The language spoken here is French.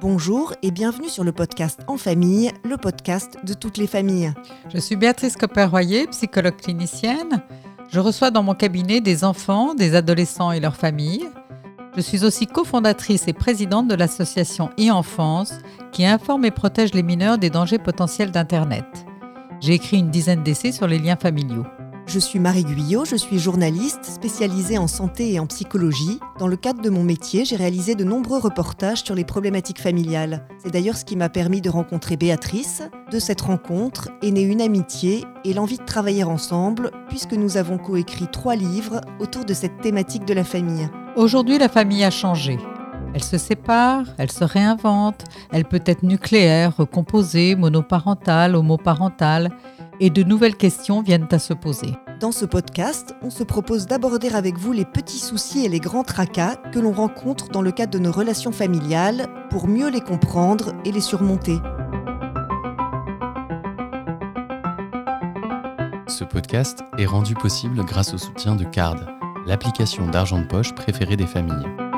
Bonjour et bienvenue sur le podcast En famille, le podcast de toutes les familles. Je suis Béatrice Copper-Royer, psychologue clinicienne. Je reçois dans mon cabinet des enfants, des adolescents et leurs familles. Je suis aussi cofondatrice et présidente de l'association e-enfance qui informe et protège les mineurs des dangers potentiels d'Internet. J'ai écrit une dizaine d'essais sur les liens familiaux. Je suis Marie Guyot, je suis journaliste spécialisée en santé et en psychologie. Dans le cadre de mon métier, j'ai réalisé de nombreux reportages sur les problématiques familiales. C'est d'ailleurs ce qui m'a permis de rencontrer Béatrice. De cette rencontre est née une amitié et l'envie de travailler ensemble, puisque nous avons coécrit trois livres autour de cette thématique de la famille. Aujourd'hui, la famille a changé. Elle se sépare, elle se réinvente, elle peut être nucléaire, recomposée, monoparentale, homoparentale et de nouvelles questions viennent à se poser. Dans ce podcast, on se propose d'aborder avec vous les petits soucis et les grands tracas que l'on rencontre dans le cadre de nos relations familiales pour mieux les comprendre et les surmonter. Ce podcast est rendu possible grâce au soutien de Card, l'application d'argent de poche préférée des familles.